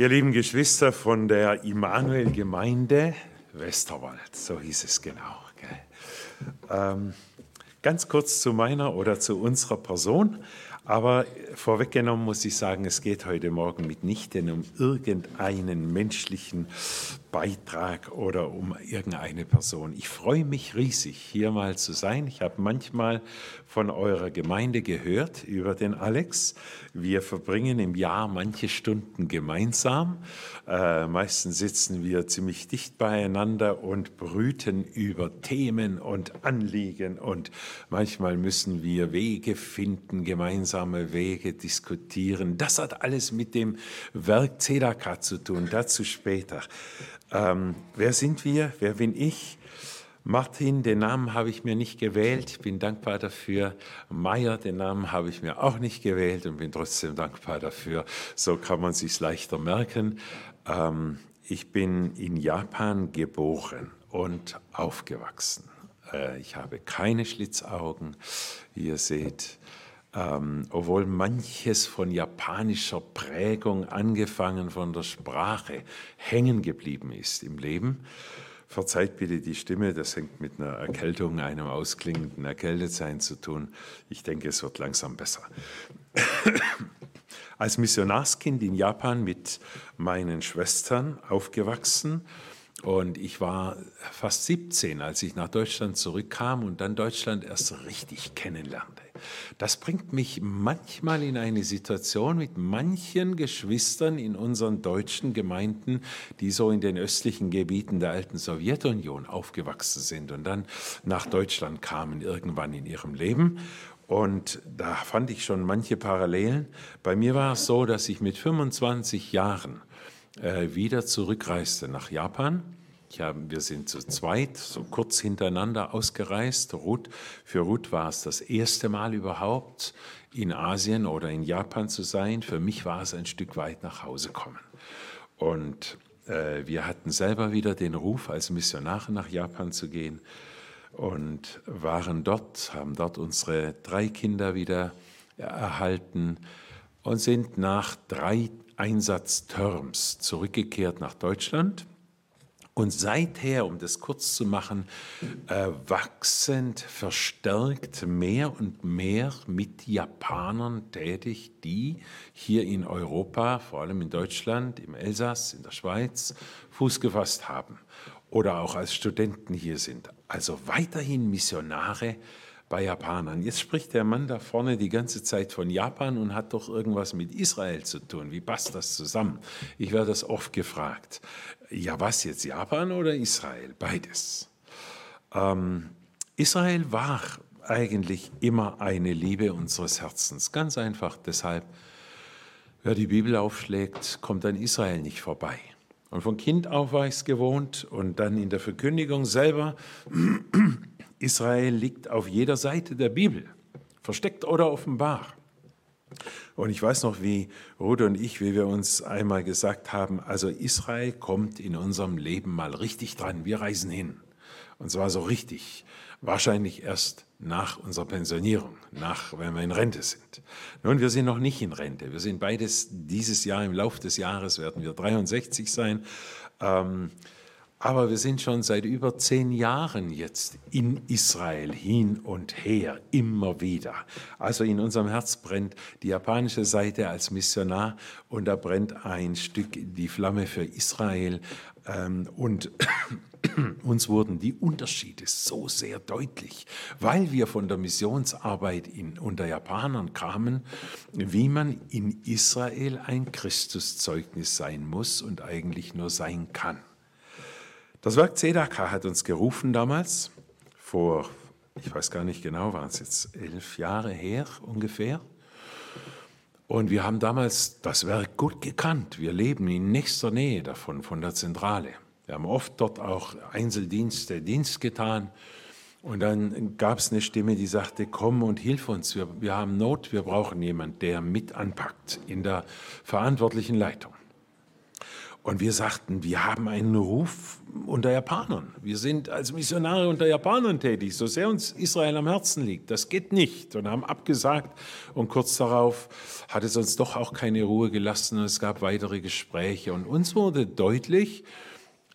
Ihr lieben Geschwister von der Immanuel-Gemeinde Westerwald, so hieß es genau. Ähm, ganz kurz zu meiner oder zu unserer Person. Aber vorweggenommen muss ich sagen, es geht heute Morgen mitnichten um irgendeinen menschlichen Beitrag oder um irgendeine Person. Ich freue mich riesig, hier mal zu sein. Ich habe manchmal von eurer Gemeinde gehört über den Alex. Wir verbringen im Jahr manche Stunden gemeinsam. Äh, meistens sitzen wir ziemlich dicht beieinander und brüten über Themen und Anliegen und manchmal müssen wir Wege finden, gemeinsame Wege diskutieren. Das hat alles mit dem Werk Zedaka zu tun, dazu später. Ähm, wer sind wir? Wer bin ich? Martin, den Namen habe ich mir nicht gewählt, bin dankbar dafür. Meier, den Namen habe ich mir auch nicht gewählt und bin trotzdem dankbar dafür. So kann man sich leichter merken. Ähm, ich bin in Japan geboren und aufgewachsen. Äh, ich habe keine Schlitzaugen, wie ihr seht. Ähm, obwohl manches von japanischer Prägung, angefangen von der Sprache, hängen geblieben ist im Leben. Verzeiht bitte die Stimme, das hängt mit einer Erkältung, einem ausklingenden Erkältetsein zu tun. Ich denke, es wird langsam besser. Als Missionarskind in Japan mit meinen Schwestern aufgewachsen und ich war fast 17, als ich nach Deutschland zurückkam und dann Deutschland erst richtig kennenlernte. Das bringt mich manchmal in eine Situation mit manchen Geschwistern in unseren deutschen Gemeinden, die so in den östlichen Gebieten der alten Sowjetunion aufgewachsen sind und dann nach Deutschland kamen irgendwann in ihrem Leben. Und da fand ich schon manche Parallelen. Bei mir war es so, dass ich mit 25 Jahren äh, wieder zurückreiste nach Japan. Hab, wir sind zu zweit, so kurz hintereinander ausgereist. Ruth, für Ruth war es das erste Mal überhaupt in Asien oder in Japan zu sein. Für mich war es ein Stück weit nach Hause kommen. Und äh, wir hatten selber wieder den Ruf, als Missionare nach Japan zu gehen und waren dort, haben dort unsere drei Kinder wieder erhalten und sind nach drei Einsatzterms zurückgekehrt nach Deutschland. Und seither, um das kurz zu machen, äh, wachsend, verstärkt mehr und mehr mit Japanern tätig, die hier in Europa, vor allem in Deutschland, im Elsass, in der Schweiz, Fuß gefasst haben oder auch als Studenten hier sind. Also weiterhin Missionare bei Japanern. Jetzt spricht der Mann da vorne die ganze Zeit von Japan und hat doch irgendwas mit Israel zu tun. Wie passt das zusammen? Ich werde das oft gefragt. Ja, was jetzt, Japan oder Israel? Beides. Ähm, Israel war eigentlich immer eine Liebe unseres Herzens. Ganz einfach deshalb, wer die Bibel aufschlägt, kommt an Israel nicht vorbei. Und von Kind auf war ich es gewohnt und dann in der Verkündigung selber Israel liegt auf jeder Seite der Bibel, versteckt oder offenbar. Und ich weiß noch, wie Ruth und ich, wie wir uns einmal gesagt haben, also Israel kommt in unserem Leben mal richtig dran, wir reisen hin. Und zwar so richtig, wahrscheinlich erst nach unserer Pensionierung, nach, wenn wir in Rente sind. Nun, wir sind noch nicht in Rente. Wir sind beides dieses Jahr, im Laufe des Jahres werden wir 63 sein. Ähm, aber wir sind schon seit über zehn Jahren jetzt in Israel hin und her, immer wieder. Also in unserem Herz brennt die japanische Seite als Missionar und da brennt ein Stück die Flamme für Israel. Ähm, und uns wurden die Unterschiede so sehr deutlich, weil wir von der Missionsarbeit in, unter Japanern kamen, wie man in Israel ein Christuszeugnis sein muss und eigentlich nur sein kann. Das Werk Zedaka hat uns gerufen damals, vor, ich weiß gar nicht genau, waren es jetzt elf Jahre her ungefähr. Und wir haben damals das Werk gut gekannt. Wir leben in nächster Nähe davon, von der Zentrale. Wir haben oft dort auch Einzeldienste, Dienst getan. Und dann gab es eine Stimme, die sagte, komm und hilf uns, wir, wir haben Not, wir brauchen jemanden, der mit anpackt in der verantwortlichen Leitung. Und wir sagten, wir haben einen Ruf unter Japanern. Wir sind als Missionare unter Japanern tätig, so sehr uns Israel am Herzen liegt. Das geht nicht. Und haben abgesagt. Und kurz darauf hat es uns doch auch keine Ruhe gelassen. Und es gab weitere Gespräche. Und uns wurde deutlich,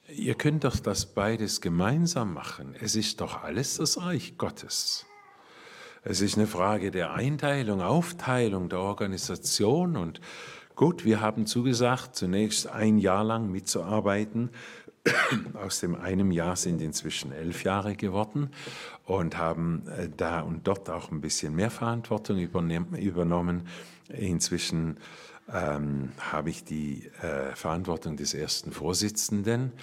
ihr könnt doch das beides gemeinsam machen. Es ist doch alles das Reich Gottes. Es ist eine Frage der Einteilung, Aufteilung, der Organisation und Gut, wir haben zugesagt, zunächst ein Jahr lang mitzuarbeiten. Aus dem einem Jahr sind inzwischen elf Jahre geworden und haben äh, da und dort auch ein bisschen mehr Verantwortung übernommen. Inzwischen ähm, habe ich die äh, Verantwortung des ersten Vorsitzenden.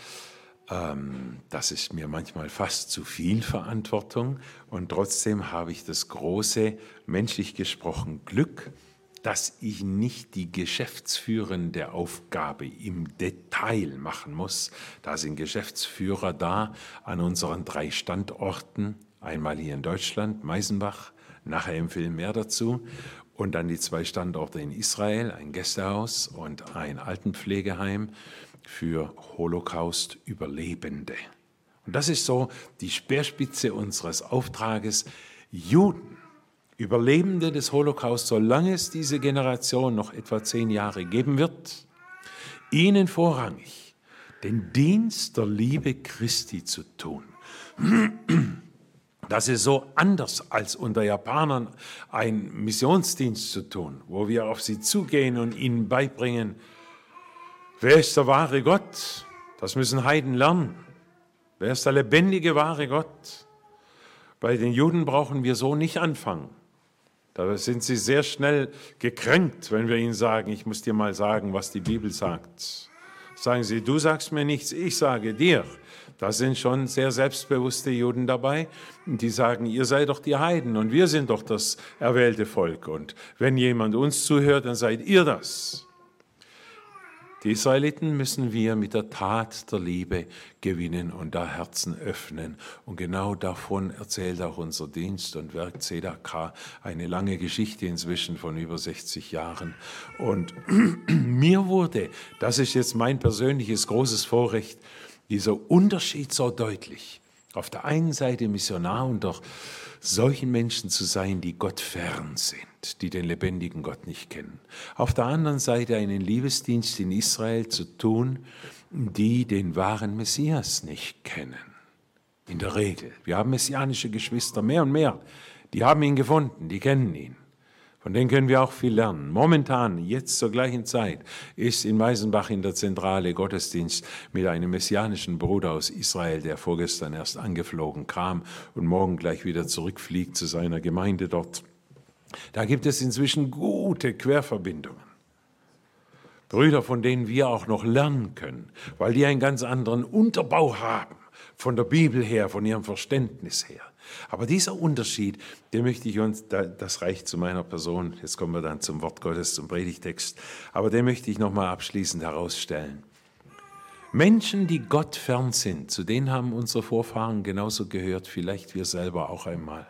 Ähm, das ist mir manchmal fast zu viel Verantwortung und trotzdem habe ich das große, menschlich gesprochen, Glück, dass ich nicht die geschäftsführende Aufgabe im Detail machen muss. Da sind Geschäftsführer da an unseren drei Standorten, einmal hier in Deutschland, Meisenbach, nachher im Film mehr dazu, und dann die zwei Standorte in Israel, ein Gästehaus und ein Altenpflegeheim für Holocaust-Überlebende. Und das ist so die Speerspitze unseres Auftrages, Juden Überlebende des Holocaust, solange es diese Generation noch etwa zehn Jahre geben wird, ihnen vorrangig den Dienst der Liebe Christi zu tun. Das ist so anders als unter Japanern ein Missionsdienst zu tun, wo wir auf sie zugehen und ihnen beibringen, wer ist der wahre Gott? Das müssen Heiden lernen. Wer ist der lebendige wahre Gott? Bei den Juden brauchen wir so nicht anfangen. Da sind sie sehr schnell gekränkt, wenn wir ihnen sagen, ich muss dir mal sagen, was die Bibel sagt. Sagen sie, du sagst mir nichts, ich sage dir. Da sind schon sehr selbstbewusste Juden dabei, die sagen, ihr seid doch die Heiden und wir sind doch das erwählte Volk. Und wenn jemand uns zuhört, dann seid ihr das. Die Israeliten müssen wir mit der Tat der Liebe gewinnen und da Herzen öffnen. Und genau davon erzählt auch unser Dienst und Werk ZDK eine lange Geschichte inzwischen von über 60 Jahren. Und mir wurde, das ist jetzt mein persönliches großes Vorrecht, dieser Unterschied so deutlich. Auf der einen Seite Missionar und doch solchen Menschen zu sein, die Gott fern sind, die den lebendigen Gott nicht kennen. Auf der anderen Seite einen Liebesdienst in Israel zu tun, die den wahren Messias nicht kennen. In der Regel. Wir haben messianische Geschwister mehr und mehr. Die haben ihn gefunden, die kennen ihn. Von denen können wir auch viel lernen. Momentan, jetzt zur gleichen Zeit, ist in Meisenbach in der Zentrale Gottesdienst mit einem messianischen Bruder aus Israel, der vorgestern erst angeflogen kam und morgen gleich wieder zurückfliegt zu seiner Gemeinde dort. Da gibt es inzwischen gute Querverbindungen. Brüder, von denen wir auch noch lernen können, weil die einen ganz anderen Unterbau haben, von der Bibel her, von ihrem Verständnis her. Aber dieser Unterschied, den möchte ich uns, das reicht zu meiner Person, jetzt kommen wir dann zum Wort Gottes, zum Predigtext, aber den möchte ich nochmal abschließend herausstellen. Menschen, die Gott fern sind, zu denen haben unsere Vorfahren genauso gehört, vielleicht wir selber auch einmal.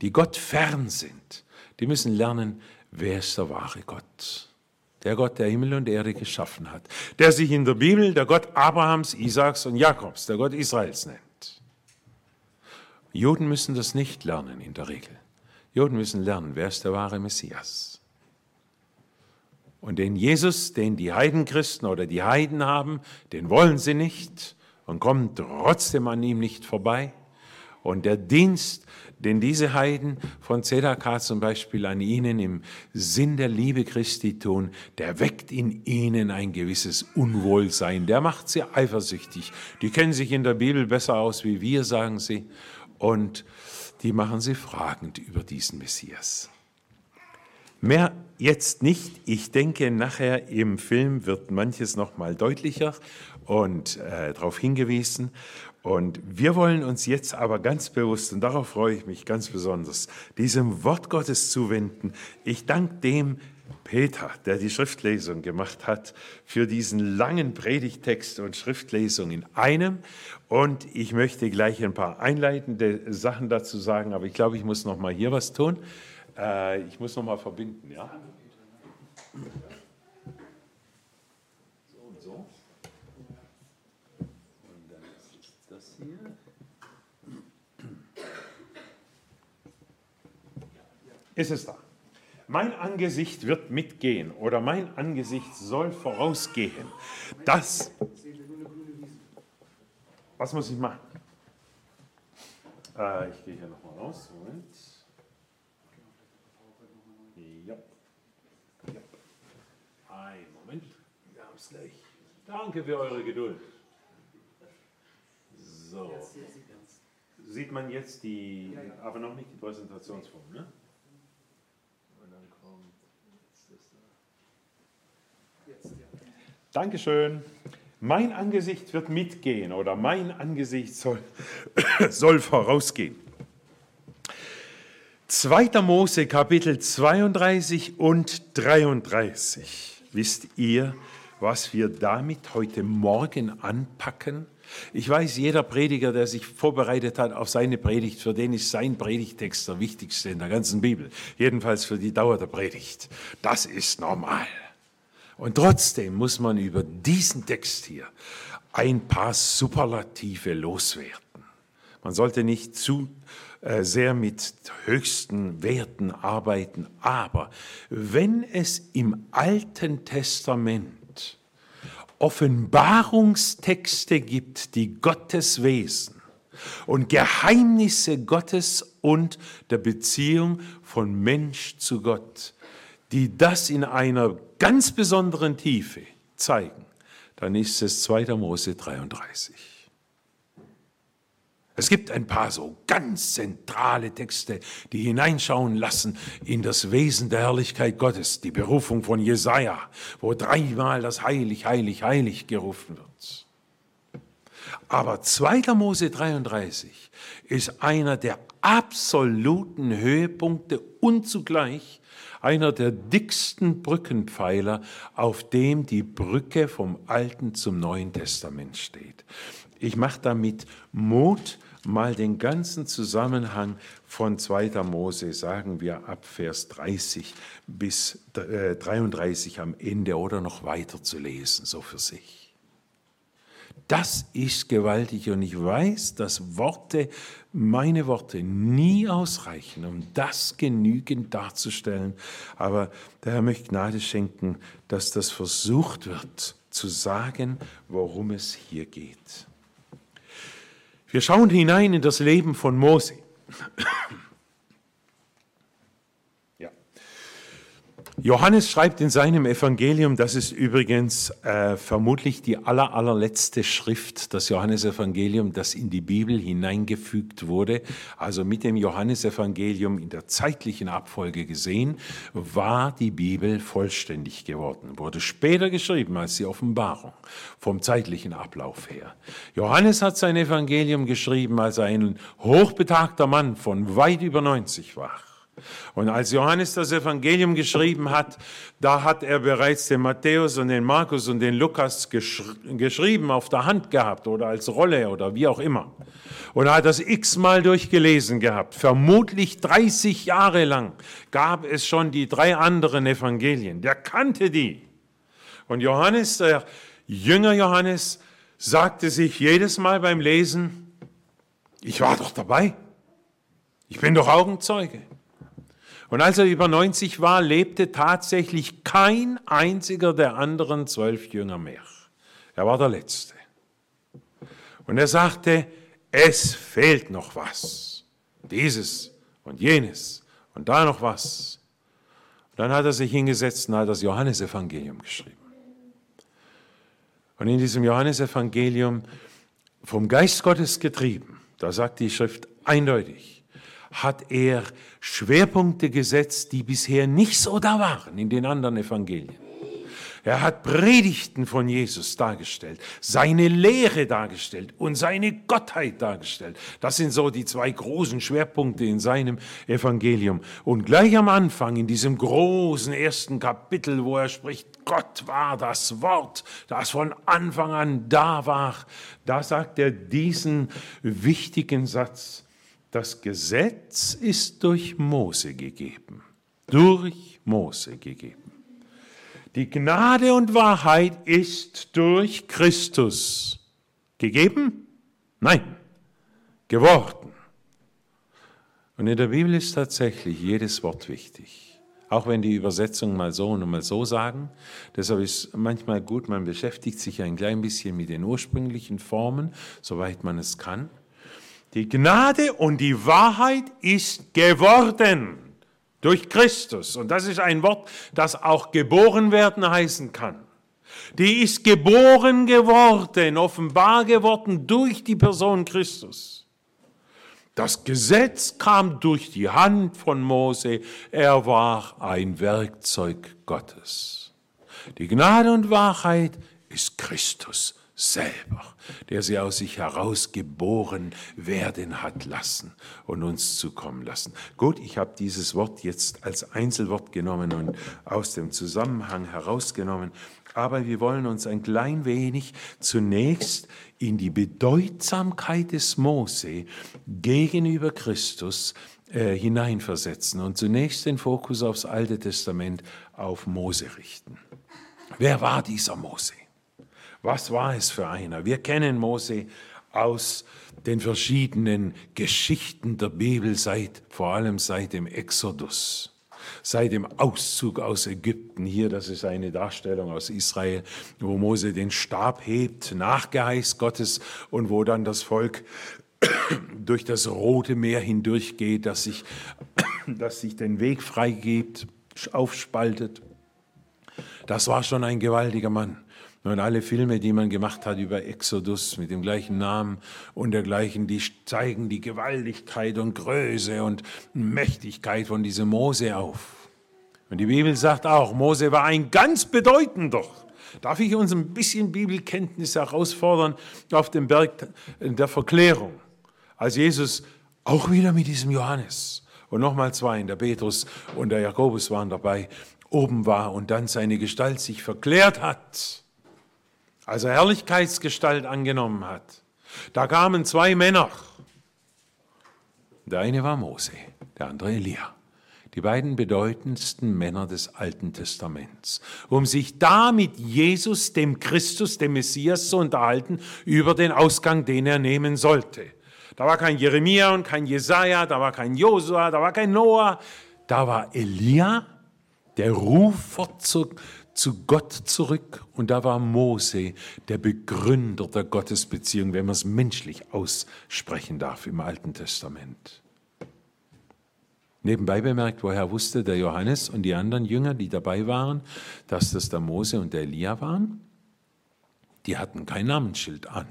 Die Gott fern sind, die müssen lernen, wer ist der wahre Gott? Der Gott, der Himmel und Erde geschaffen hat, der sich in der Bibel der Gott Abrahams, Isaaks und Jakobs, der Gott Israels nennt. Juden müssen das nicht lernen in der Regel. Juden müssen lernen, wer ist der wahre Messias. Und den Jesus, den die Heidenchristen oder die Heiden haben, den wollen sie nicht und kommen trotzdem an ihm nicht vorbei. Und der Dienst, den diese Heiden von Zedakar zum Beispiel an ihnen im Sinn der Liebe Christi tun, der weckt in ihnen ein gewisses Unwohlsein, der macht sie eifersüchtig. Die kennen sich in der Bibel besser aus wie wir, sagen sie und die machen sie fragend über diesen Messias. Mehr jetzt nicht. Ich denke, nachher im Film wird manches noch mal deutlicher und äh, darauf hingewiesen. Und wir wollen uns jetzt aber ganz bewusst, und darauf freue ich mich ganz besonders, diesem Wort Gottes zuwenden. Ich danke dem, Peter, der die Schriftlesung gemacht hat für diesen langen Predigtext und Schriftlesung in einem. Und ich möchte gleich ein paar einleitende Sachen dazu sagen, aber ich glaube, ich muss noch mal hier was tun. Äh, ich muss noch mal verbinden, ja? So und so. Und dann ist das hier. Ist es da? Mein Angesicht wird mitgehen oder mein Angesicht soll vorausgehen. Das. Was muss ich machen? Äh, ich gehe hier nochmal raus. Moment. Ja. ja. Ein Moment. Wir haben es gleich. Danke für eure Geduld. So. Sieht man jetzt die, aber noch nicht die Präsentationsform, ne? Dankeschön. Mein Angesicht wird mitgehen oder mein Angesicht soll, soll vorausgehen. 2. Mose Kapitel 32 und 33. Wisst ihr, was wir damit heute Morgen anpacken? Ich weiß, jeder Prediger, der sich vorbereitet hat auf seine Predigt, für den ist sein Predigtext der wichtigste in der ganzen Bibel. Jedenfalls für die Dauer der Predigt. Das ist normal. Und trotzdem muss man über diesen Text hier ein paar Superlative loswerden. Man sollte nicht zu äh, sehr mit höchsten Werten arbeiten, aber wenn es im Alten Testament Offenbarungstexte gibt, die Gottes Wesen und Geheimnisse Gottes und der Beziehung von Mensch zu Gott, die das in einer ganz besonderen Tiefe zeigen, dann ist es 2. Mose 33. Es gibt ein paar so ganz zentrale Texte, die hineinschauen lassen in das Wesen der Herrlichkeit Gottes, die Berufung von Jesaja, wo dreimal das Heilig, Heilig, Heilig gerufen wird. Aber 2. Mose 33 ist einer der absoluten Höhepunkte und zugleich einer der dicksten Brückenpfeiler, auf dem die Brücke vom Alten zum Neuen Testament steht. Ich mache damit Mut, mal den ganzen Zusammenhang von 2. Mose, sagen wir ab Vers 30 bis 33 äh, am Ende oder noch weiter zu lesen, so für sich. Das ist gewaltig und ich weiß, dass Worte, meine Worte nie ausreichen, um das genügend darzustellen. Aber der Herr möchte Gnade schenken, dass das versucht wird zu sagen, worum es hier geht. Wir schauen hinein in das Leben von Mose. Johannes schreibt in seinem Evangelium, das ist übrigens äh, vermutlich die aller, allerletzte Schrift, das Johannesevangelium, das in die Bibel hineingefügt wurde. Also mit dem Johannesevangelium in der zeitlichen Abfolge gesehen, war die Bibel vollständig geworden, wurde später geschrieben als die Offenbarung vom zeitlichen Ablauf her. Johannes hat sein Evangelium geschrieben, als er ein hochbetagter Mann von weit über 90 war. Und als Johannes das Evangelium geschrieben hat, da hat er bereits den Matthäus und den Markus und den Lukas geschri geschrieben, auf der Hand gehabt oder als Rolle oder wie auch immer. Und er hat das x-mal durchgelesen gehabt. Vermutlich 30 Jahre lang gab es schon die drei anderen Evangelien. Der kannte die. Und Johannes, der Jünger Johannes, sagte sich jedes Mal beim Lesen, ich war doch dabei. Ich bin doch Augenzeuge. Und als er über 90 war, lebte tatsächlich kein einziger der anderen zwölf Jünger mehr. Er war der Letzte. Und er sagte, es fehlt noch was. Dieses und jenes und da noch was. Und dann hat er sich hingesetzt und hat das Johannesevangelium geschrieben. Und in diesem Johannesevangelium vom Geist Gottes getrieben, da sagt die Schrift eindeutig, hat er Schwerpunkte gesetzt, die bisher nicht so da waren in den anderen Evangelien. Er hat Predigten von Jesus dargestellt, seine Lehre dargestellt und seine Gottheit dargestellt. Das sind so die zwei großen Schwerpunkte in seinem Evangelium. Und gleich am Anfang, in diesem großen ersten Kapitel, wo er spricht, Gott war das Wort, das von Anfang an da war, da sagt er diesen wichtigen Satz, das Gesetz ist durch Mose gegeben. Durch Mose gegeben. Die Gnade und Wahrheit ist durch Christus gegeben? Nein, geworden. Und in der Bibel ist tatsächlich jedes Wort wichtig. Auch wenn die Übersetzungen mal so und mal so sagen. Deshalb ist manchmal gut, man beschäftigt sich ein klein bisschen mit den ursprünglichen Formen, soweit man es kann. Die Gnade und die Wahrheit ist geworden durch Christus. Und das ist ein Wort, das auch geboren werden heißen kann. Die ist geboren geworden, offenbar geworden durch die Person Christus. Das Gesetz kam durch die Hand von Mose, er war ein Werkzeug Gottes. Die Gnade und Wahrheit ist Christus selber, der sie aus sich heraus geboren werden hat lassen und uns zukommen lassen. Gut, ich habe dieses Wort jetzt als Einzelwort genommen und aus dem Zusammenhang herausgenommen, aber wir wollen uns ein klein wenig zunächst in die Bedeutsamkeit des Mose gegenüber Christus äh, hineinversetzen und zunächst den Fokus aufs Alte Testament auf Mose richten. Wer war dieser Mose? Was war es für einer? Wir kennen Mose aus den verschiedenen Geschichten der Bibel, seit, vor allem seit dem Exodus, seit dem Auszug aus Ägypten. Hier, das ist eine Darstellung aus Israel, wo Mose den Stab hebt, Nachgeheiß Gottes und wo dann das Volk durch das Rote Meer hindurchgeht, das sich, das sich den Weg freigibt, aufspaltet. Das war schon ein gewaltiger Mann. Und alle Filme, die man gemacht hat über Exodus mit dem gleichen Namen und dergleichen, die zeigen die Gewaltigkeit und Größe und Mächtigkeit von diesem Mose auf. Und die Bibel sagt auch, Mose war ein ganz bedeutender. Darf ich uns ein bisschen Bibelkenntnis herausfordern auf dem Berg der Verklärung? Als Jesus auch wieder mit diesem Johannes und nochmal zwei, der Petrus und der Jakobus waren dabei, oben war und dann seine Gestalt sich verklärt hat also Herrlichkeitsgestalt angenommen hat. Da kamen zwei Männer. Der eine war Mose, der andere Elia. Die beiden bedeutendsten Männer des Alten Testaments, um sich da mit Jesus, dem Christus, dem Messias zu unterhalten über den Ausgang, den er nehmen sollte. Da war kein Jeremia und kein Jesaja, da war kein Josua, da war kein Noah, da war Elia, der Rufer zur, zu Gott zurück und da war Mose, der Begründer der Gottesbeziehung, wenn man es menschlich aussprechen darf im Alten Testament. Nebenbei bemerkt, woher wusste der Johannes und die anderen Jünger, die dabei waren, dass das der Mose und der Elia waren? Die hatten kein Namensschild an.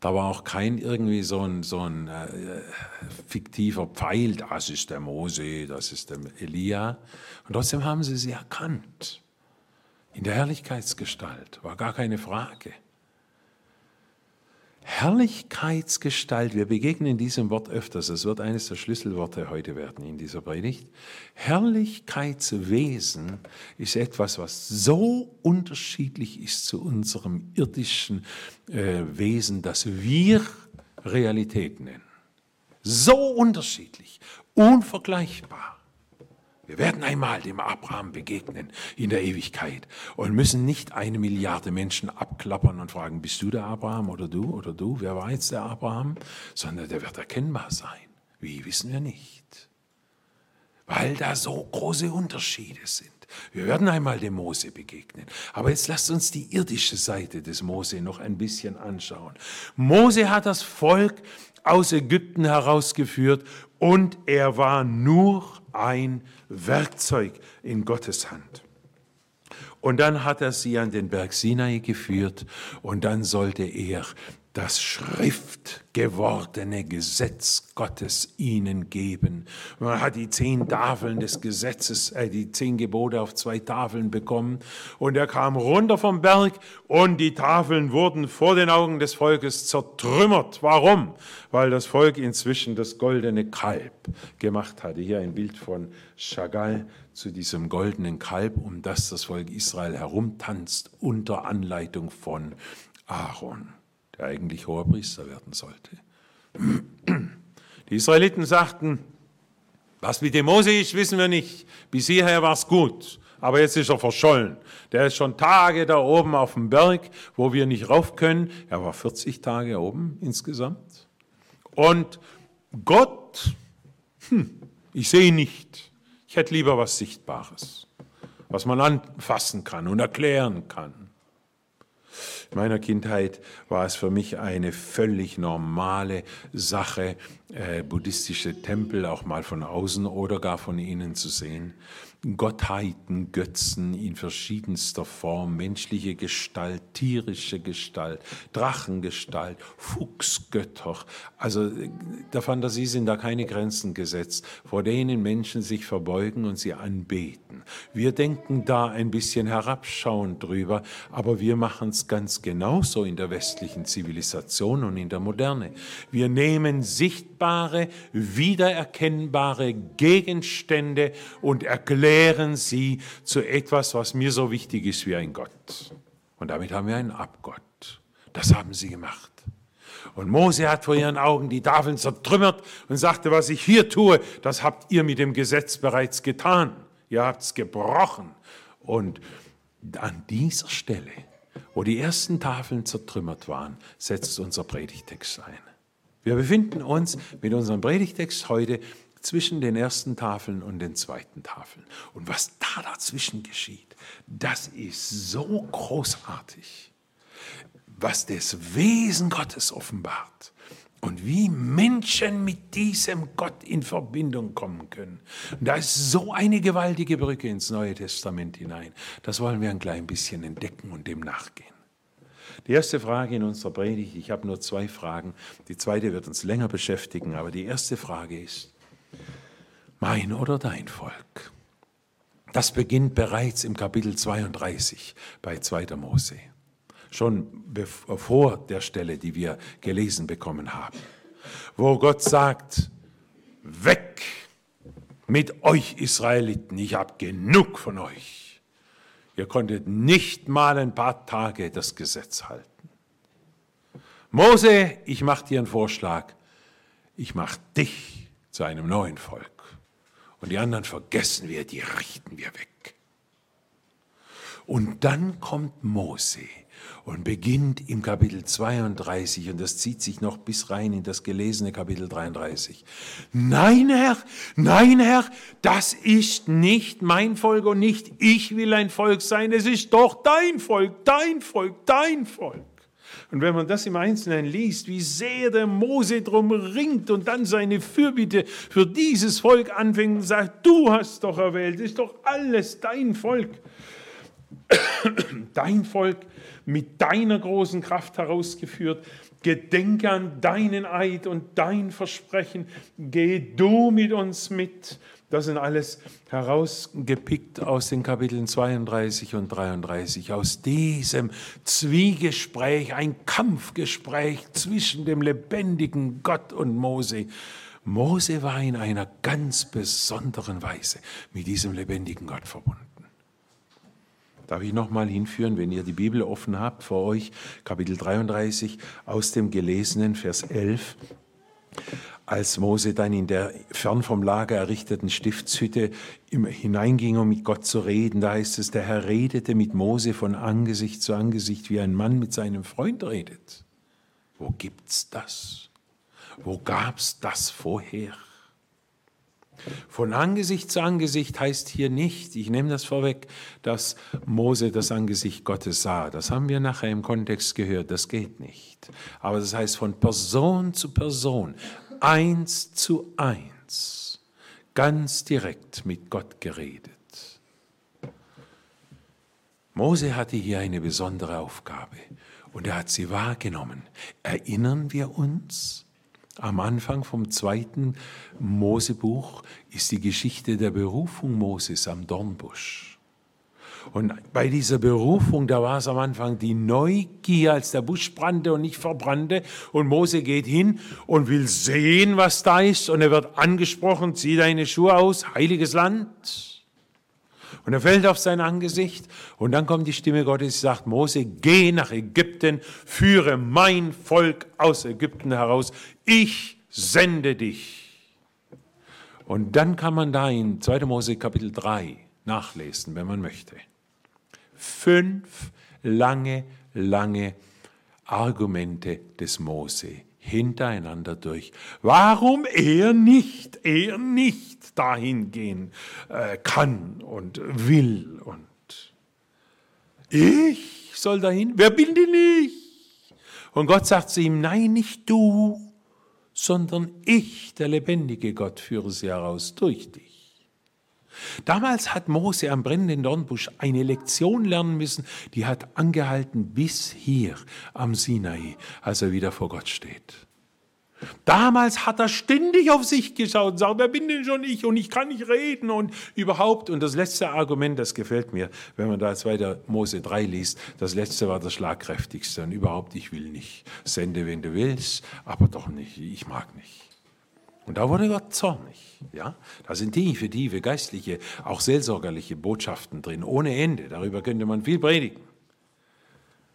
Da war auch kein irgendwie so ein, so ein äh, fiktiver Pfeil, das ist der Mose, das ist der Elia. Und trotzdem haben sie sie erkannt. In der Herrlichkeitsgestalt, war gar keine Frage. Herrlichkeitsgestalt, wir begegnen diesem Wort öfters, es wird eines der Schlüsselworte heute werden in dieser Predigt. Herrlichkeitswesen ist etwas, was so unterschiedlich ist zu unserem irdischen äh, Wesen, dass wir Realität nennen. So unterschiedlich, unvergleichbar. Wir werden einmal dem Abraham begegnen in der Ewigkeit und müssen nicht eine Milliarde Menschen abklappern und fragen, bist du der Abraham oder du oder du, wer war jetzt der Abraham, sondern der wird erkennbar sein. Wie wissen wir nicht, weil da so große Unterschiede sind. Wir werden einmal dem Mose begegnen. Aber jetzt lasst uns die irdische Seite des Mose noch ein bisschen anschauen. Mose hat das Volk aus Ägypten herausgeführt und er war nur ein Werkzeug in Gottes Hand. Und dann hat er sie an den Berg Sinai geführt und dann sollte er das schriftgewordene Gesetz Gottes ihnen geben. Man hat die zehn Tafeln des Gesetzes, äh, die zehn Gebote auf zwei Tafeln bekommen und er kam runter vom Berg und die Tafeln wurden vor den Augen des Volkes zertrümmert. Warum? Weil das Volk inzwischen das goldene Kalb gemacht hatte. Hier ein Bild von Chagall zu diesem goldenen Kalb, um das das Volk Israel herumtanzt unter Anleitung von Aaron der eigentlich hoher Priester werden sollte. Die Israeliten sagten, was mit dem Mose ist, wissen wir nicht. Bis hierher war es gut, aber jetzt ist er verschollen. Der ist schon Tage da oben auf dem Berg, wo wir nicht rauf können. Er war 40 Tage oben insgesamt. Und Gott Hm, ich sehe nicht. Ich hätte lieber was Sichtbares, was man anfassen kann und erklären kann. In meiner Kindheit war es für mich eine völlig normale Sache, äh, buddhistische Tempel auch mal von außen oder gar von innen zu sehen. Gottheiten, Götzen in verschiedenster Form, menschliche Gestalt, tierische Gestalt, Drachengestalt, Fuchsgötter. Also der Fantasie sind da keine Grenzen gesetzt, vor denen Menschen sich verbeugen und sie anbeten. Wir denken da ein bisschen herabschauend drüber, aber wir machen es ganz genauso in der westlichen Zivilisation und in der Moderne. Wir nehmen sichtbare, wiedererkennbare Gegenstände und erklären, erklären sie zu etwas, was mir so wichtig ist wie ein Gott. Und damit haben wir einen Abgott. Das haben sie gemacht. Und Mose hat vor ihren Augen die Tafeln zertrümmert und sagte, was ich hier tue, das habt ihr mit dem Gesetz bereits getan. Ihr habt es gebrochen. Und an dieser Stelle, wo die ersten Tafeln zertrümmert waren, setzt unser Predigtext ein. Wir befinden uns mit unserem Predigtext heute zwischen den ersten Tafeln und den zweiten Tafeln. Und was da dazwischen geschieht, das ist so großartig, was das Wesen Gottes offenbart und wie Menschen mit diesem Gott in Verbindung kommen können. Und da ist so eine gewaltige Brücke ins Neue Testament hinein. Das wollen wir ein klein bisschen entdecken und dem nachgehen. Die erste Frage in unserer Predigt, ich habe nur zwei Fragen, die zweite wird uns länger beschäftigen, aber die erste Frage ist, mein oder dein Volk. Das beginnt bereits im Kapitel 32 bei 2. Mose, schon vor der Stelle, die wir gelesen bekommen haben, wo Gott sagt, weg mit euch Israeliten, ich habe genug von euch. Ihr konntet nicht mal ein paar Tage das Gesetz halten. Mose, ich mache dir einen Vorschlag, ich mache dich zu einem neuen Volk. Und die anderen vergessen wir, die richten wir weg. Und dann kommt Mose und beginnt im Kapitel 32, und das zieht sich noch bis rein in das gelesene Kapitel 33. Nein, Herr, nein, Herr, das ist nicht mein Volk und nicht ich will ein Volk sein, es ist doch dein Volk, dein Volk, dein Volk. Und wenn man das im Einzelnen liest, wie sehr der Mose drum ringt und dann seine Fürbitte für dieses Volk anfängt und sagt, du hast doch erwählt, ist doch alles dein Volk. Dein Volk mit deiner großen Kraft herausgeführt. Gedenke an deinen Eid und dein Versprechen. Geh du mit uns mit das sind alles herausgepickt aus den Kapiteln 32 und 33, aus diesem Zwiegespräch, ein Kampfgespräch zwischen dem lebendigen Gott und Mose. Mose war in einer ganz besonderen Weise mit diesem lebendigen Gott verbunden. Darf ich nochmal hinführen, wenn ihr die Bibel offen habt vor euch, Kapitel 33 aus dem gelesenen Vers 11 als Mose dann in der fern vom Lager errichteten Stiftshütte hineinging, um mit Gott zu reden, da heißt es, der Herr redete mit Mose von Angesicht zu Angesicht, wie ein Mann mit seinem Freund redet. Wo gibt's das? Wo gab's das vorher? Von Angesicht zu Angesicht heißt hier nicht, ich nehme das vorweg, dass Mose das Angesicht Gottes sah. Das haben wir nachher im Kontext gehört, das geht nicht. Aber das heißt von Person zu Person, eins zu eins, ganz direkt mit Gott geredet. Mose hatte hier eine besondere Aufgabe und er hat sie wahrgenommen. Erinnern wir uns? Am Anfang vom zweiten Mosebuch ist die Geschichte der Berufung Moses am Dornbusch. Und bei dieser Berufung, da war es am Anfang die Neugier, als der Busch brannte und nicht verbrannte. Und Mose geht hin und will sehen, was da ist. Und er wird angesprochen, zieh deine Schuhe aus, heiliges Land. Und er fällt auf sein Angesicht. Und dann kommt die Stimme Gottes, die sagt, Mose, geh nach Ägypten, führe mein Volk aus Ägypten heraus. Ich sende dich. Und dann kann man da in 2. Mose Kapitel 3 nachlesen, wenn man möchte fünf lange, lange Argumente des Mose hintereinander durch. Warum er nicht, er nicht dahin gehen äh, kann und will und ich soll dahin? Wer bin denn ich? Und Gott sagt zu ihm, nein, nicht du, sondern ich, der lebendige Gott, führe sie heraus durch dich. Damals hat Mose am brennenden Dornbusch eine Lektion lernen müssen, die hat angehalten bis hier am Sinai, als er wieder vor Gott steht. Damals hat er ständig auf sich geschaut und sagt, wer bin denn schon ich und ich kann nicht reden und überhaupt. Und das letzte Argument, das gefällt mir, wenn man da jetzt weiter Mose 3 liest, das letzte war das schlagkräftigste und überhaupt, ich will nicht. Sende, wenn du willst, aber doch nicht, ich mag nicht. Und da wurde Gott zornig. Ja? Da sind tiefe, tiefe geistliche, auch seelsorgerliche Botschaften drin, ohne Ende. Darüber könnte man viel predigen.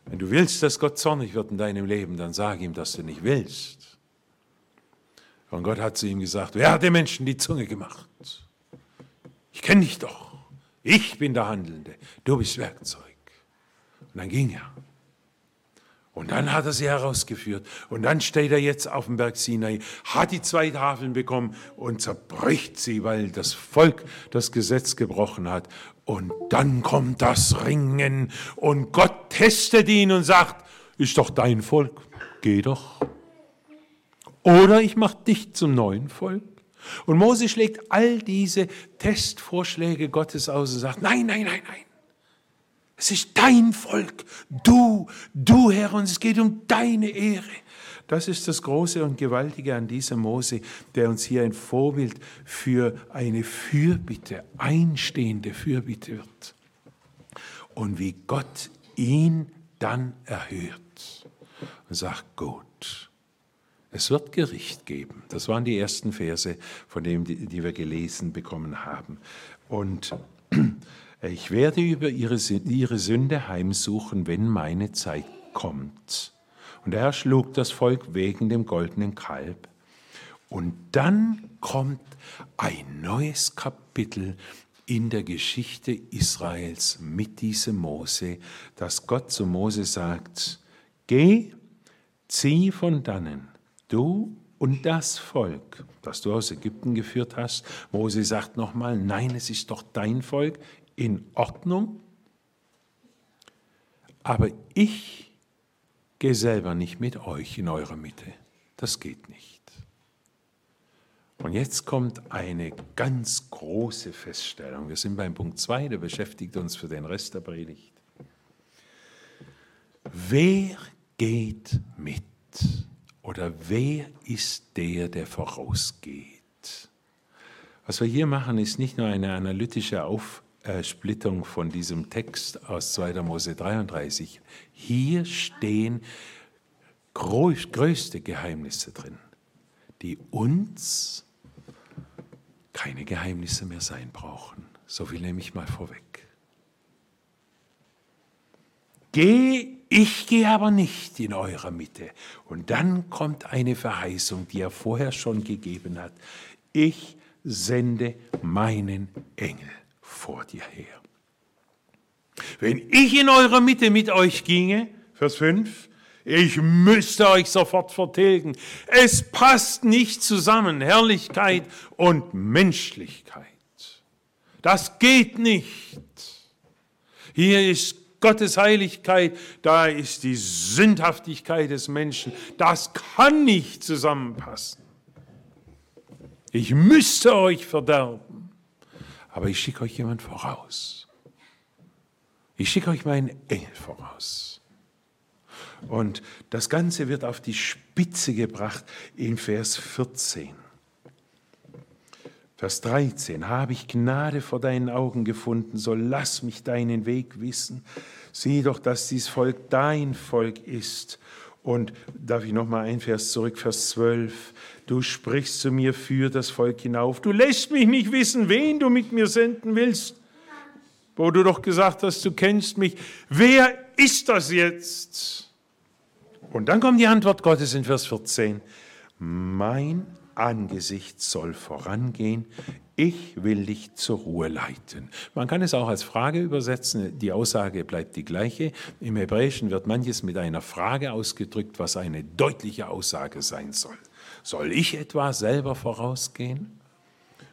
Wenn du willst, dass Gott zornig wird in deinem Leben, dann sag ihm, dass du nicht willst. Und Gott hat zu ihm gesagt, wer hat den Menschen die Zunge gemacht? Ich kenne dich doch. Ich bin der Handelnde. Du bist Werkzeug. Und dann ging er. Und dann hat er sie herausgeführt. Und dann steht er jetzt auf dem Berg Sinai, hat die zwei Tafeln bekommen und zerbricht sie, weil das Volk das Gesetz gebrochen hat. Und dann kommt das Ringen und Gott testet ihn und sagt, ist doch dein Volk, geh doch. Oder ich mache dich zum neuen Volk. Und Mose schlägt all diese Testvorschläge Gottes aus und sagt, nein, nein, nein, nein. Es ist dein Volk, du, du Herr, und es geht um deine Ehre. Das ist das Große und Gewaltige an diesem Mose, der uns hier ein Vorbild für eine Fürbitte, einstehende Fürbitte wird. Und wie Gott ihn dann erhört und sagt, gut, es wird Gericht geben. Das waren die ersten Verse, von denen die wir gelesen bekommen haben. Und ich werde über ihre, ihre Sünde heimsuchen, wenn meine Zeit kommt. Und er schlug das Volk wegen dem goldenen Kalb. Und dann kommt ein neues Kapitel in der Geschichte Israels mit diesem Mose, dass Gott zu Mose sagt, geh, zieh von dannen, du und das Volk, das du aus Ägypten geführt hast. Mose sagt nochmal, nein, es ist doch dein Volk, in Ordnung, aber ich gehe selber nicht mit euch in eure Mitte. Das geht nicht. Und jetzt kommt eine ganz große Feststellung. Wir sind beim Punkt 2, der beschäftigt uns für den Rest der Predigt. Wer geht mit? Oder wer ist der, der vorausgeht? Was wir hier machen, ist nicht nur eine analytische Aufgabe, Splittung von diesem Text aus 2. Mose 33. Hier stehen größte Geheimnisse drin, die uns keine Geheimnisse mehr sein brauchen. So viel nehme ich mal vorweg. Geh, ich gehe aber nicht in eurer Mitte. Und dann kommt eine Verheißung, die er vorher schon gegeben hat. Ich sende meinen Engel vor dir her. Wenn ich in eurer Mitte mit euch ginge, Vers 5, ich müsste euch sofort vertilgen. Es passt nicht zusammen, Herrlichkeit und Menschlichkeit. Das geht nicht. Hier ist Gottes Heiligkeit, da ist die Sündhaftigkeit des Menschen. Das kann nicht zusammenpassen. Ich müsste euch verderben aber ich schicke euch jemand voraus. Ich schicke euch meinen Engel voraus. Und das Ganze wird auf die Spitze gebracht in Vers 14. Vers 13, habe ich Gnade vor deinen Augen gefunden, so lass mich deinen Weg wissen. Sieh doch, dass dies Volk dein Volk ist. Und darf ich noch mal ein Vers zurück, Vers 12. Du sprichst zu mir für das Volk hinauf. Du lässt mich nicht wissen, wen du mit mir senden willst. Wo du doch gesagt hast, du kennst mich. Wer ist das jetzt? Und dann kommt die Antwort Gottes in Vers 14. Mein Angesicht soll vorangehen, ich will dich zur Ruhe leiten. Man kann es auch als Frage übersetzen, die Aussage bleibt die gleiche. Im Hebräischen wird manches mit einer Frage ausgedrückt, was eine deutliche Aussage sein soll. Soll ich etwa selber vorausgehen?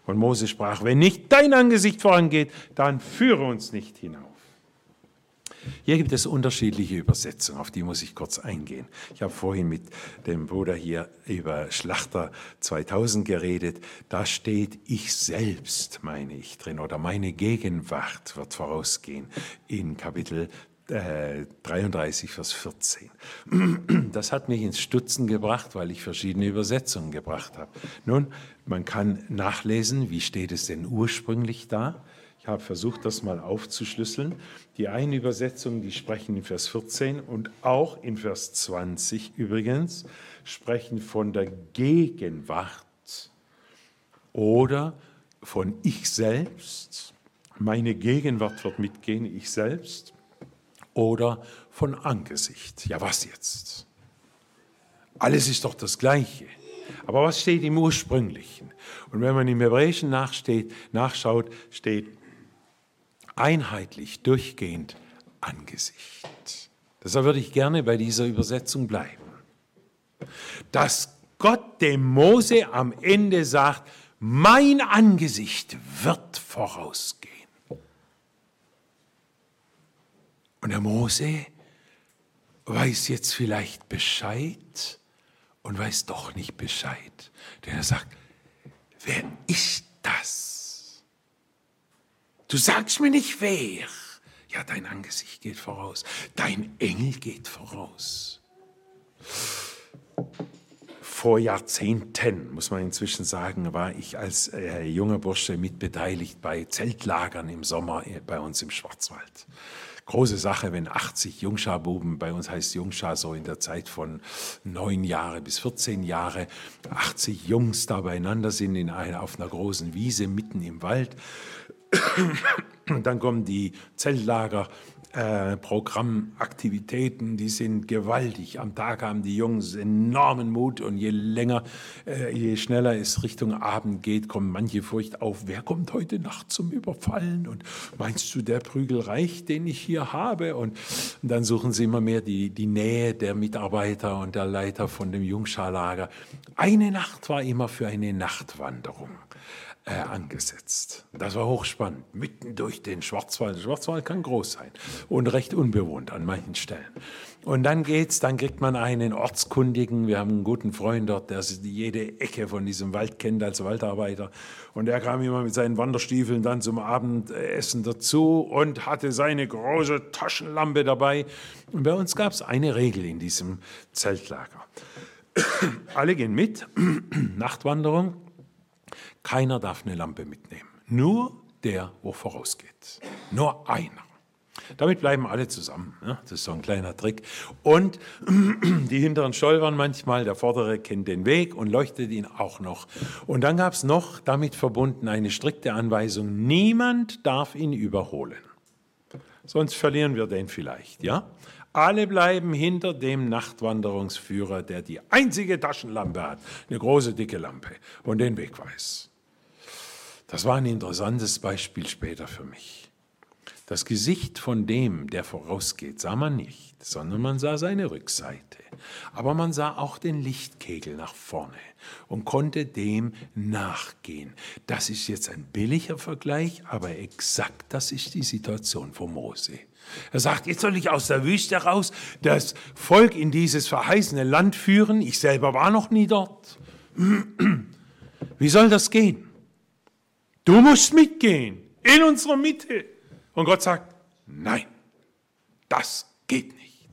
Und Mose sprach, wenn nicht dein Angesicht vorangeht, dann führe uns nicht hinauf. Hier gibt es unterschiedliche Übersetzungen, auf die muss ich kurz eingehen. Ich habe vorhin mit dem Bruder hier über Schlachter 2000 geredet. Da steht ich selbst, meine ich drin, oder meine Gegenwart wird vorausgehen in Kapitel 33, äh, Vers 14. Das hat mich ins Stutzen gebracht, weil ich verschiedene Übersetzungen gebracht habe. Nun, man kann nachlesen, wie steht es denn ursprünglich da. Ich habe versucht, das mal aufzuschlüsseln. Die eine Übersetzung, die sprechen in Vers 14 und auch in Vers 20 übrigens, sprechen von der Gegenwart oder von ich selbst. Meine Gegenwart wird mitgehen, ich selbst. Oder von Angesicht. Ja, was jetzt? Alles ist doch das Gleiche. Aber was steht im Ursprünglichen? Und wenn man im Hebräischen nachsteht, nachschaut, steht einheitlich, durchgehend Angesicht. Deshalb würde ich gerne bei dieser Übersetzung bleiben. Dass Gott dem Mose am Ende sagt, mein Angesicht wird vorausgehen. Und der Mose weiß jetzt vielleicht Bescheid und weiß doch nicht Bescheid. Denn er sagt, wer ist das? Du sagst mir nicht wer. Ja, dein Angesicht geht voraus. Dein Engel geht voraus. Vor Jahrzehnten, muss man inzwischen sagen, war ich als äh, junger Bursche mitbeteiligt bei Zeltlagern im Sommer äh, bei uns im Schwarzwald. Große Sache, wenn 80 Jungscharbuben, bei uns heißt Jungschar so in der Zeit von neun Jahre bis 14 Jahre, 80 Jungs da beieinander sind in auf einer großen Wiese mitten im Wald dann kommen die Zeltlager, äh, Programmaktivitäten, die sind gewaltig. Am Tag haben die Jungs enormen Mut und je länger, äh, je schneller es Richtung Abend geht, kommen manche Furcht auf. Wer kommt heute Nacht zum Überfallen? Und meinst du, der Prügel reicht, den ich hier habe? Und, und dann suchen sie immer mehr die, die Nähe der Mitarbeiter und der Leiter von dem Jungscharlager. Eine Nacht war immer für eine Nachtwanderung äh, angesetzt. Das war hochspannend, mitten durch den Schwarzwald. Der Schwarzwald kann groß sein und recht unbewohnt an manchen Stellen. Und dann geht's, dann kriegt man einen Ortskundigen. Wir haben einen guten Freund dort, der jede Ecke von diesem Wald kennt als Waldarbeiter. Und er kam immer mit seinen Wanderstiefeln dann zum Abendessen dazu und hatte seine große Taschenlampe dabei. Und bei uns gab es eine Regel in diesem Zeltlager. Alle gehen mit, Nachtwanderung. Keiner darf eine Lampe mitnehmen. Nur der, wo vorausgeht. Nur einer. Damit bleiben alle zusammen. Das ist so ein kleiner Trick. Und die hinteren stolpern manchmal, der vordere kennt den Weg und leuchtet ihn auch noch. Und dann gab es noch damit verbunden eine strikte Anweisung, niemand darf ihn überholen. Sonst verlieren wir den vielleicht, ja? Alle bleiben hinter dem Nachtwanderungsführer, der die einzige Taschenlampe hat, eine große dicke Lampe und den Weg weiß. Das war ein interessantes Beispiel später für mich. Das Gesicht von dem, der vorausgeht, sah man nicht, sondern man sah seine Rückseite. Aber man sah auch den Lichtkegel nach vorne und konnte dem nachgehen. Das ist jetzt ein billiger Vergleich, aber exakt das ist die Situation von Mose. Er sagt, jetzt soll ich aus der Wüste raus das Volk in dieses verheißene Land führen. Ich selber war noch nie dort. Wie soll das gehen? Du musst mitgehen, in unserer Mitte. Und Gott sagt, nein, das geht nicht.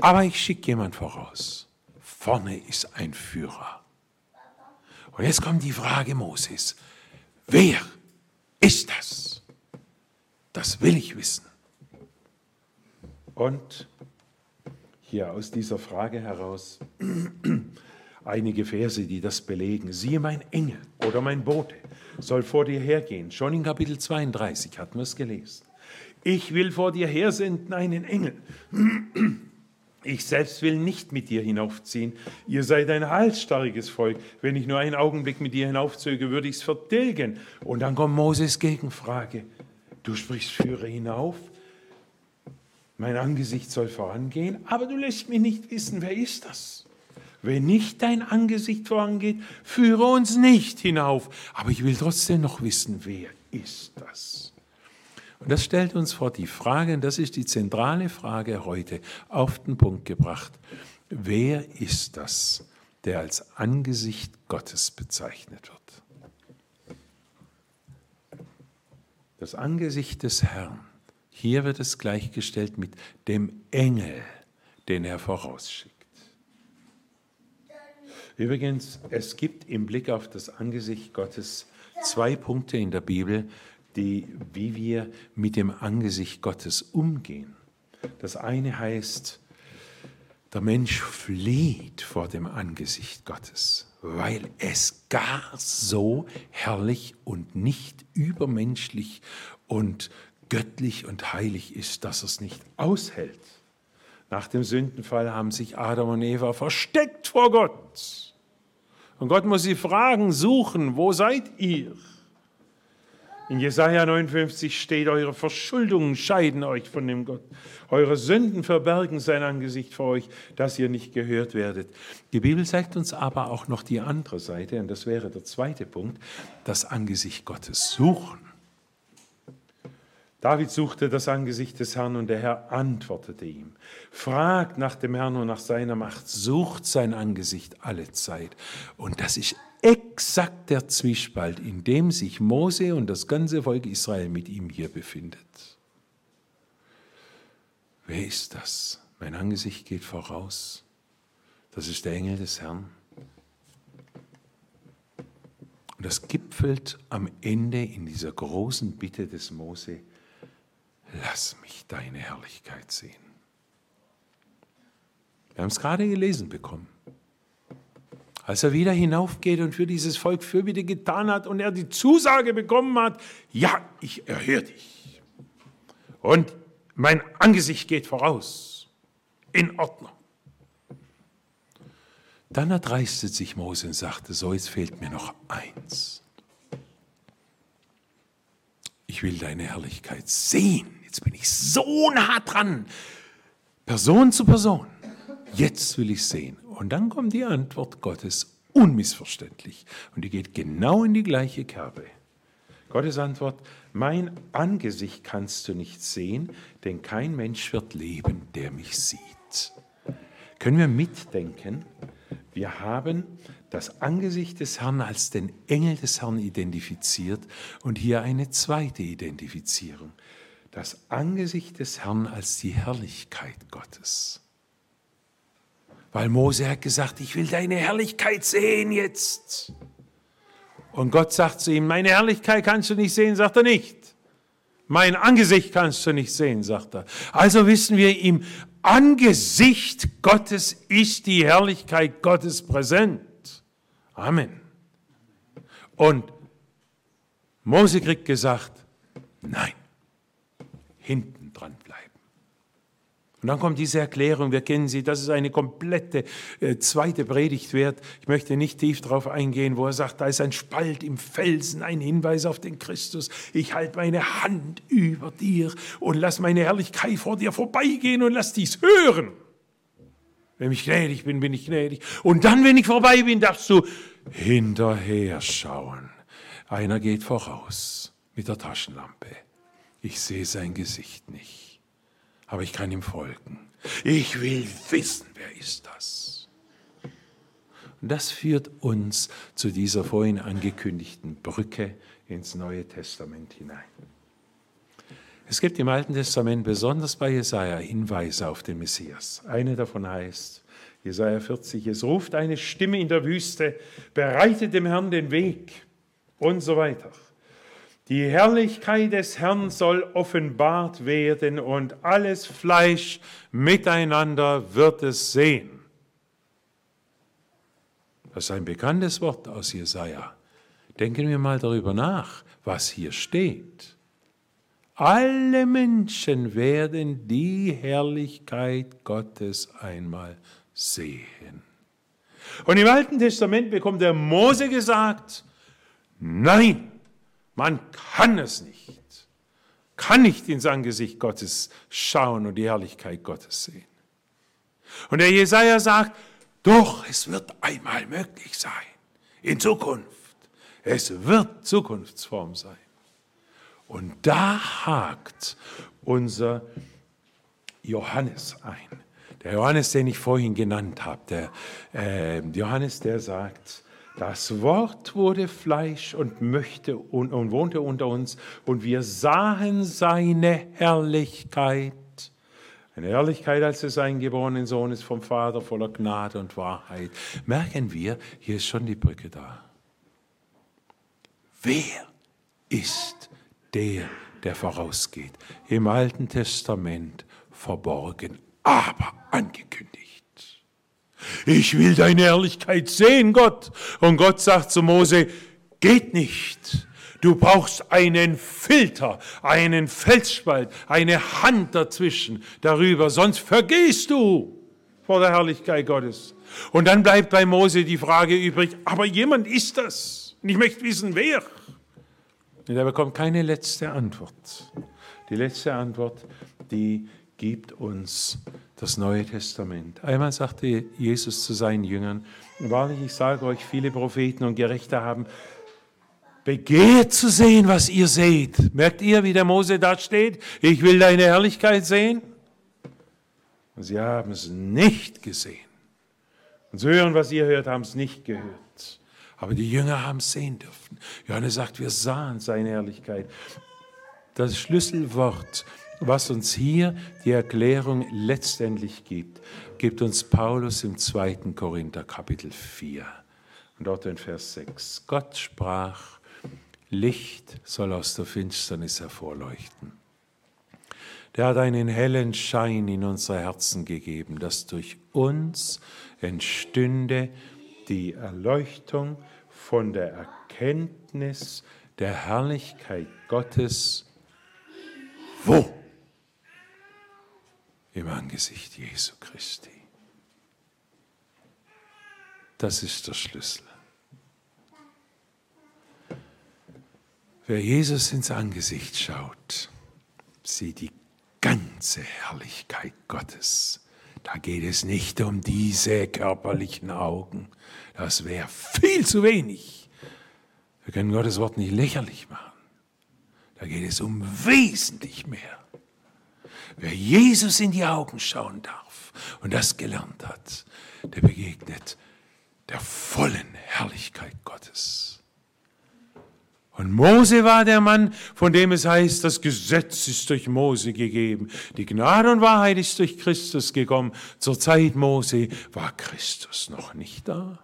Aber ich schicke jemand voraus. Vorne ist ein Führer. Und jetzt kommt die Frage Moses, wer ist das? Das will ich wissen. Und hier aus dieser Frage heraus einige Verse, die das belegen. Siehe, mein Engel oder mein Bote soll vor dir hergehen. Schon in Kapitel 32 hatten wir es gelesen. Ich will vor dir hersenden einen Engel. Ich selbst will nicht mit dir hinaufziehen. Ihr seid ein halsstarriges Volk. Wenn ich nur einen Augenblick mit dir hinaufzöge, würde ich es vertilgen. Und dann kommt Moses Gegenfrage. Du sprichst, führe hinauf. Mein Angesicht soll vorangehen, aber du lässt mich nicht wissen, wer ist das? Wenn nicht dein Angesicht vorangeht, führe uns nicht hinauf. Aber ich will trotzdem noch wissen, wer ist das? Und das stellt uns vor die Frage, und das ist die zentrale Frage heute auf den Punkt gebracht. Wer ist das, der als Angesicht Gottes bezeichnet wird? Das Angesicht des Herrn. Hier wird es gleichgestellt mit dem Engel, den er vorausschickt. Übrigens, es gibt im Blick auf das Angesicht Gottes zwei Punkte in der Bibel, die, wie wir mit dem Angesicht Gottes umgehen. Das eine heißt, der Mensch flieht vor dem Angesicht Gottes, weil es gar so herrlich und nicht übermenschlich und göttlich und heilig ist, dass er es nicht aushält. Nach dem Sündenfall haben sich Adam und Eva versteckt vor Gott. Und Gott muss sie fragen, suchen, wo seid ihr? In Jesaja 59 steht, eure Verschuldungen scheiden euch von dem Gott. Eure Sünden verbergen sein Angesicht vor euch, dass ihr nicht gehört werdet. Die Bibel zeigt uns aber auch noch die andere Seite, und das wäre der zweite Punkt, das Angesicht Gottes suchen. David suchte das Angesicht des Herrn und der Herr antwortete ihm. Fragt nach dem Herrn und nach seiner Macht, sucht sein Angesicht alle Zeit. Und das ist exakt der Zwiespalt, in dem sich Mose und das ganze Volk Israel mit ihm hier befindet. Wer ist das? Mein Angesicht geht voraus. Das ist der Engel des Herrn. Und das gipfelt am Ende in dieser großen Bitte des Mose, lass mich deine Herrlichkeit sehen. Wir haben es gerade gelesen bekommen. Als er wieder hinaufgeht und für dieses Volk Fürbitte getan hat und er die Zusage bekommen hat, ja, ich erhöre dich. Und mein Angesicht geht voraus. In Ordnung. Dann erdreistet sich Mose und sagte, so jetzt fehlt mir noch eins. Ich will deine Herrlichkeit sehen. Jetzt bin ich so nah dran. Person zu Person. Jetzt will ich sehen. Und dann kommt die Antwort Gottes unmissverständlich. Und die geht genau in die gleiche Kerbe. Gottes Antwort, mein Angesicht kannst du nicht sehen, denn kein Mensch wird leben, der mich sieht. Können wir mitdenken? Wir haben das Angesicht des Herrn als den Engel des Herrn identifiziert und hier eine zweite Identifizierung das Angesicht des Herrn als die Herrlichkeit Gottes. Weil Mose hat gesagt, ich will deine Herrlichkeit sehen jetzt. Und Gott sagt zu ihm, meine Herrlichkeit kannst du nicht sehen, sagt er nicht. Mein Angesicht kannst du nicht sehen, sagt er. Also wissen wir, im Angesicht Gottes ist die Herrlichkeit Gottes präsent. Amen. Und Mose kriegt gesagt, nein, hinten dran bleiben. Und dann kommt diese Erklärung, wir kennen sie, das ist eine komplette äh, zweite Predigt wert. Ich möchte nicht tief darauf eingehen, wo er sagt, da ist ein Spalt im Felsen, ein Hinweis auf den Christus. Ich halte meine Hand über dir und lass meine Herrlichkeit vor dir vorbeigehen und lass dies hören. Wenn ich gnädig bin, bin ich gnädig. Und dann, wenn ich vorbei bin, darfst du hinterher schauen. Einer geht voraus mit der Taschenlampe. Ich sehe sein Gesicht nicht, aber ich kann ihm folgen. Ich will wissen, wer ist das? Und das führt uns zu dieser vorhin angekündigten Brücke ins Neue Testament hinein. Es gibt im Alten Testament, besonders bei Jesaja, Hinweise auf den Messias. Eine davon heißt, Jesaja 40, es ruft eine Stimme in der Wüste, bereitet dem Herrn den Weg und so weiter. Die Herrlichkeit des Herrn soll offenbart werden und alles Fleisch miteinander wird es sehen. Das ist ein bekanntes Wort aus Jesaja. Denken wir mal darüber nach, was hier steht. Alle Menschen werden die Herrlichkeit Gottes einmal sehen. Und im Alten Testament bekommt der Mose gesagt, nein, man kann es nicht, kann nicht ins Angesicht Gottes schauen und die Herrlichkeit Gottes sehen. Und der Jesaja sagt, doch, es wird einmal möglich sein, in Zukunft. Es wird Zukunftsform sein. Und da hakt unser Johannes ein. Der Johannes, den ich vorhin genannt habe, der äh, Johannes, der sagt, das Wort wurde Fleisch und, möchte und, und wohnte unter uns und wir sahen seine Herrlichkeit. Eine Herrlichkeit als des eingeborenen Sohnes vom Vater voller Gnade und Wahrheit. Merken wir, hier ist schon die Brücke da. Wer ist der, der vorausgeht. Im Alten Testament verborgen, aber angekündigt. Ich will deine Herrlichkeit sehen, Gott. Und Gott sagt zu Mose, geht nicht. Du brauchst einen Filter, einen Felsspalt, eine Hand dazwischen, darüber, sonst vergehst du vor der Herrlichkeit Gottes. Und dann bleibt bei Mose die Frage übrig, aber jemand ist das. Und ich möchte wissen, wer. Und er bekommt keine letzte Antwort. Die letzte Antwort, die gibt uns das Neue Testament. Einmal sagte Jesus zu seinen Jüngern, wahrlich, ich sage euch, viele Propheten und Gerechte haben begehrt zu sehen, was ihr seht. Merkt ihr, wie der Mose da steht? Ich will deine Herrlichkeit sehen. Und sie haben es nicht gesehen. Und zu hören, was ihr hört, haben es nicht gehört. Aber die Jünger haben es sehen dürfen. Johannes sagt, wir sahen seine Herrlichkeit. Das Schlüsselwort, was uns hier die Erklärung letztendlich gibt, gibt uns Paulus im 2. Korinther Kapitel 4 und dort in Vers 6. Gott sprach, Licht soll aus der Finsternis hervorleuchten. Der hat einen hellen Schein in unsere Herzen gegeben, dass durch uns entstünde die Erleuchtung von der Erkenntnis der Herrlichkeit Gottes. Wo? Im Angesicht Jesu Christi. Das ist der Schlüssel. Wer Jesus ins Angesicht schaut, sieht die ganze Herrlichkeit Gottes. Da geht es nicht um diese körperlichen Augen. Das wäre viel zu wenig. Wir können Gottes Wort nicht lächerlich machen. Da geht es um wesentlich mehr. Wer Jesus in die Augen schauen darf und das gelernt hat, der begegnet der vollen Herrlichkeit Gottes. Und Mose war der Mann, von dem es heißt, das Gesetz ist durch Mose gegeben. Die Gnade und Wahrheit ist durch Christus gekommen. Zur Zeit Mose war Christus noch nicht da.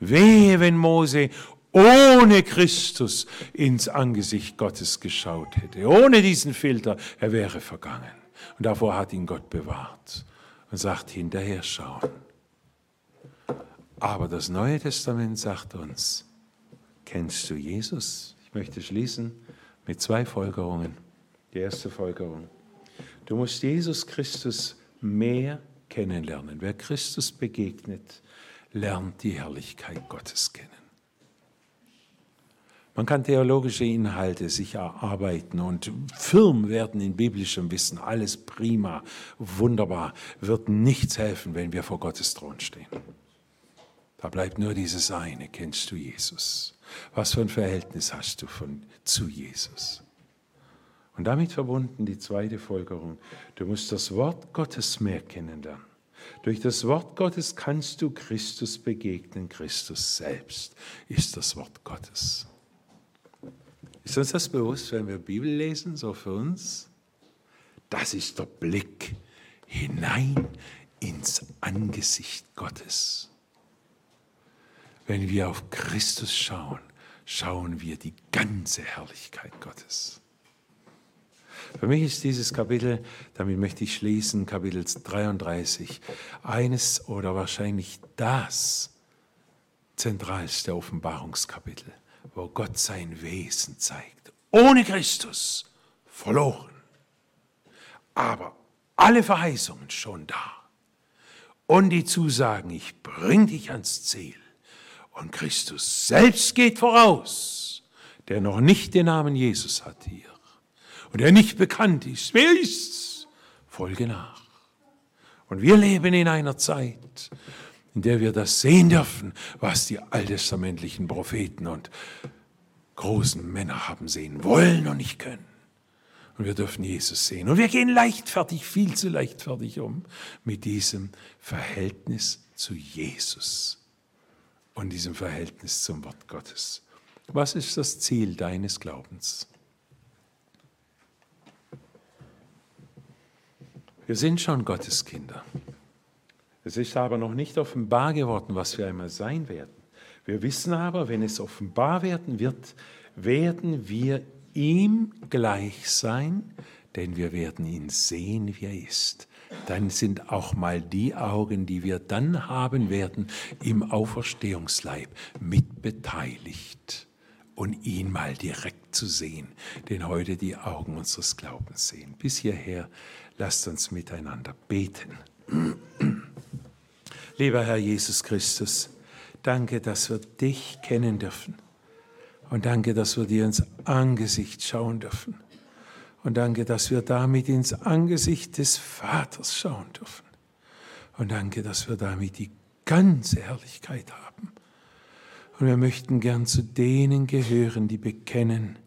Wehe, wenn Mose ohne Christus ins Angesicht Gottes geschaut hätte, ohne diesen Filter, er wäre vergangen. Und davor hat ihn Gott bewahrt und sagt, hinterher schauen. Aber das Neue Testament sagt uns, Kennst du Jesus? Ich möchte schließen mit zwei Folgerungen. Die erste Folgerung. Du musst Jesus Christus mehr kennenlernen. Wer Christus begegnet, lernt die Herrlichkeit Gottes kennen. Man kann theologische Inhalte sich erarbeiten und firm werden in biblischem Wissen. Alles prima, wunderbar. Wird nichts helfen, wenn wir vor Gottes Thron stehen. Da bleibt nur dieses eine. Kennst du Jesus? Was für ein Verhältnis hast du von, zu Jesus? Und damit verbunden die zweite Folgerung. Du musst das Wort Gottes mehr kennenlernen. Durch das Wort Gottes kannst du Christus begegnen. Christus selbst ist das Wort Gottes. Ist uns das bewusst, wenn wir Bibel lesen, so für uns? Das ist der Blick hinein ins Angesicht Gottes. Wenn wir auf Christus schauen, schauen wir die ganze Herrlichkeit Gottes. Für mich ist dieses Kapitel, damit möchte ich schließen, Kapitel 33, eines oder wahrscheinlich das zentralste Offenbarungskapitel, wo Gott sein Wesen zeigt. Ohne Christus verloren. Aber alle Verheißungen schon da. Und die Zusagen, ich bring dich ans Ziel. Und Christus selbst geht voraus, der noch nicht den Namen Jesus hat hier. Und der nicht bekannt ist. Wer ist's? Folge nach. Und wir leben in einer Zeit, in der wir das sehen dürfen, was die alttestamentlichen Propheten und großen Männer haben sehen wollen und nicht können. Und wir dürfen Jesus sehen. Und wir gehen leichtfertig, viel zu leichtfertig um mit diesem Verhältnis zu Jesus und diesem Verhältnis zum Wort Gottes. Was ist das Ziel deines Glaubens? Wir sind schon Gottes Kinder. Es ist aber noch nicht offenbar geworden, was wir einmal sein werden. Wir wissen aber, wenn es offenbar werden wird, werden wir ihm gleich sein, denn wir werden ihn sehen, wie er ist. Dann sind auch mal die Augen, die wir dann haben werden, im Auferstehungsleib mitbeteiligt und ihn mal direkt zu sehen, denn heute die Augen unseres Glaubens sehen. Bis hierher lasst uns miteinander beten. Lieber Herr Jesus Christus, danke, dass wir dich kennen dürfen und danke, dass wir dir ins Angesicht schauen dürfen. Und danke, dass wir damit ins Angesicht des Vaters schauen dürfen. Und danke, dass wir damit die ganze Herrlichkeit haben. Und wir möchten gern zu denen gehören, die bekennen,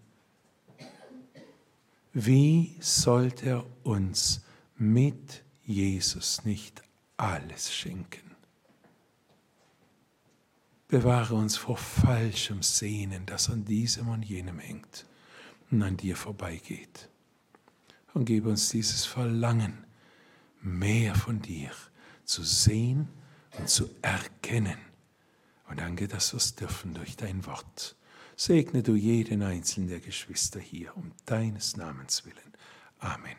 wie sollte er uns mit Jesus nicht alles schenken? Bewahre uns vor falschem Sehnen, das an diesem und jenem hängt und an dir vorbeigeht. Und gebe uns dieses Verlangen, mehr von dir zu sehen und zu erkennen. Und danke, dass wir es dürfen durch dein Wort. Segne du jeden einzelnen der Geschwister hier um deines Namens willen. Amen.